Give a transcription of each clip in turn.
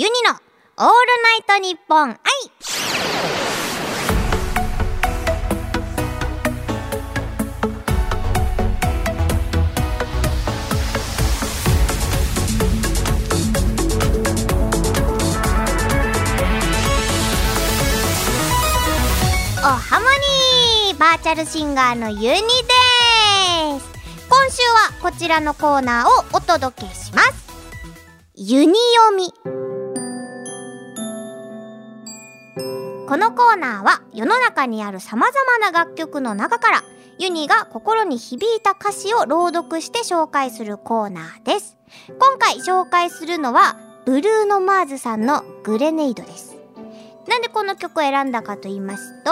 ユニのオールナイトニッポン愛おハモニーバーチャルシンガーのユニです。今週はこちらのコーナーをお届けします。ユニ読み。このコーナーは世の中にある様々な楽曲の中からユニが心に響いた歌詞を朗読して紹介するコーナーです。今回紹介するのはブルーノ・マーズさんのグレネイドです。なんでこの曲を選んだかと言いますと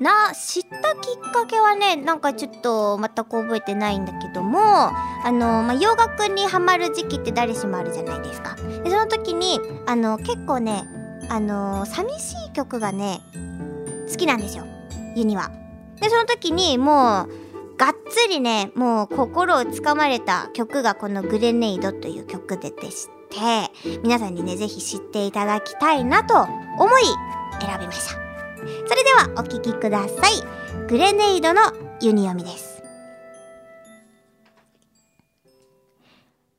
な知ったきっかけはねなんかちょっと全く覚えてないんだけどもあの、まあ、洋楽にハマる時期って誰しもあるじゃないですか。でその時にあの結構ねあの寂しい曲がね好きなんですよ。ユニは。でその時にもうがっつりねもう心をつかまれた曲がこの「グレネイド」という曲ででして皆さんにね是非知っていただきたいなと思い選びました。それではお聴きください。グレネイドのユニ読みです。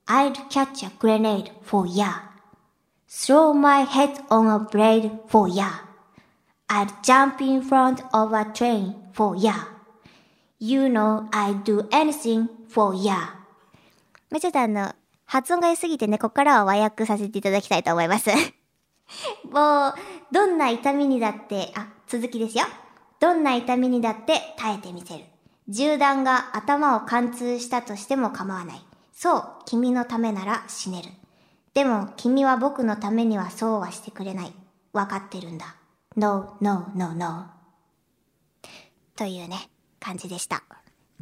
I'll catch a grenade for ya Throw my head on a blade for ya I'll jump in front of a train for ya You know I'd do anything for ya まあ、ちょっとあの、発音が良すぎてね、ここからは和訳させていただきたいと思います。もう、どんな痛みにだって、あ、続きですよ。どんな痛みにだって耐えてみせる。銃弾が頭を貫通したとしても構わない。そう、君のためなら死ねる。でも、君は僕のためにはそうはしてくれない。わかってるんだ。No, no, no, no. というね、感じでした。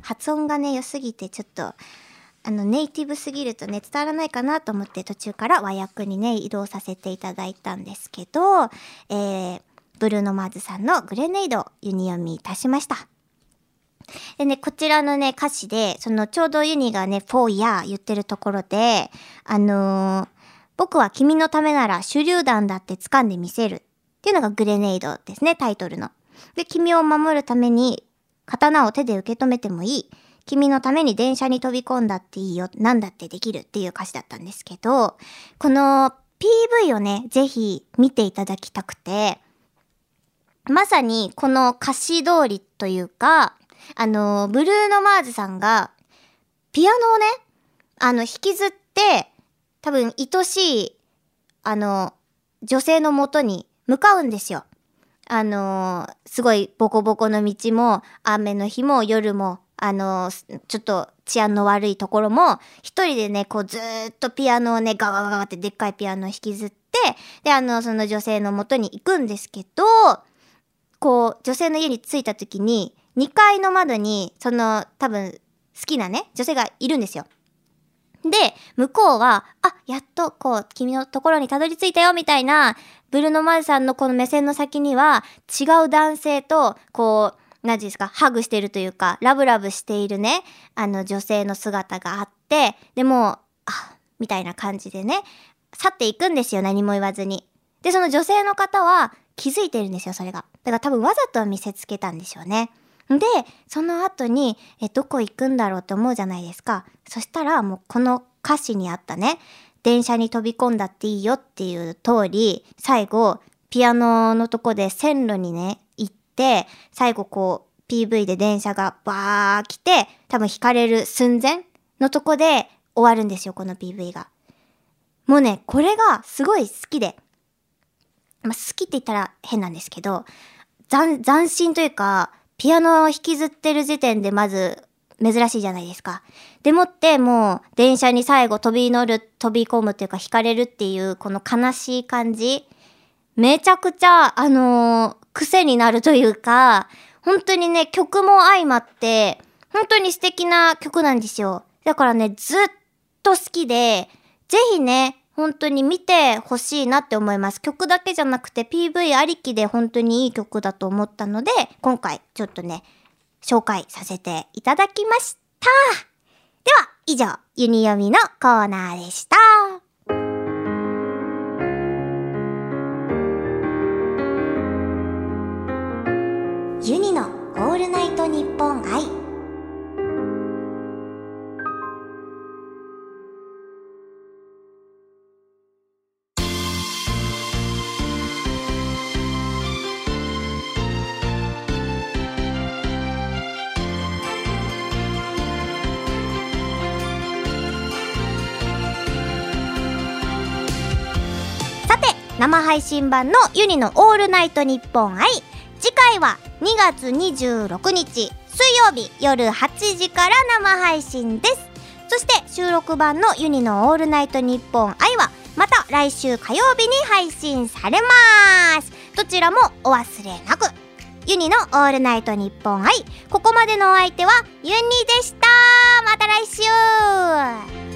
発音がね、良すぎてちょっと、あの、ネイティブすぎるとね、伝わらないかなと思って途中から和訳にね、移動させていただいたんですけど、えー、ブルーノ・マーズさんのグレネイドユニ読みいたしました。でね、こちらのね、歌詞で、そのちょうどユニがね、フォーや言ってるところで、あのー僕は君のためなら手榴弾だって掴んでみせるっていうのがグレネイドですね、タイトルの。で、君を守るために刀を手で受け止めてもいい。君のために電車に飛び込んだっていいよ。何だってできるっていう歌詞だったんですけど、この PV をね、ぜひ見ていただきたくて、まさにこの歌詞通りというか、あの、ブルーノ・マーズさんが、ピアノをね、あの、引きずって、多分、愛しい、あの、女性のもとに向かうんですよ。あの、すごいボコボコの道も、雨の日も夜も、あの、ちょっと治安の悪いところも、一人でね、こうずっとピアノをね、ガガガガってでっかいピアノを引きずって、で、あの、その女性のもとに行くんですけど、こう、女性の家に着いた時に、2階の窓に、その、多分、好きなね、女性がいるんですよ。で、向こうは、あ、やっと、こう、君のところにたどり着いたよ、みたいな、ブルーノ・マーズさんのこの目線の先には、違う男性と、こう、何て言うんですか、ハグしてるというか、ラブラブしているね、あの、女性の姿があって、でも、あ、みたいな感じでね、去っていくんですよ、何も言わずに。で、その女性の方は、気づいてるんですよ、それが。だから多分わざと見せつけたんでしょうね。で、その後に、え、どこ行くんだろうって思うじゃないですか。そしたら、もうこの歌詞にあったね、電車に飛び込んだっていいよっていう通り、最後、ピアノのとこで線路にね、行って、最後こう、PV で電車がバー来て、多分引かれる寸前のとこで終わるんですよ、この PV が。もうね、これがすごい好きで、まあ、好きって言ったら変なんですけど、斬新というか、ピアノを引きずってる時点でまず珍しいじゃないですか。でもってもう電車に最後飛び乗る、飛び込むというか惹かれるっていうこの悲しい感じ。めちゃくちゃ、あのー癖になるというか、本当にね、曲も相まって、本当に素敵な曲なんですよ。だからね、ずっと好きで、ぜひね、本当に見てほしいなって思います。曲だけじゃなくて PV ありきで本当にいい曲だと思ったので、今回ちょっとね、紹介させていただきました。では、以上、ユニ読みのコーナーでした。ユニのオールナイトニッポン愛。生配信版のユニのオールナイトニッポン愛。次回は2月26日水曜日夜8時から生配信です。そして収録版のユニのオールナイトニッポン愛はまた来週火曜日に配信されます。どちらもお忘れなく。ユニのオールナイトニッポン愛。ここまでのお相手はユニでした。また来週。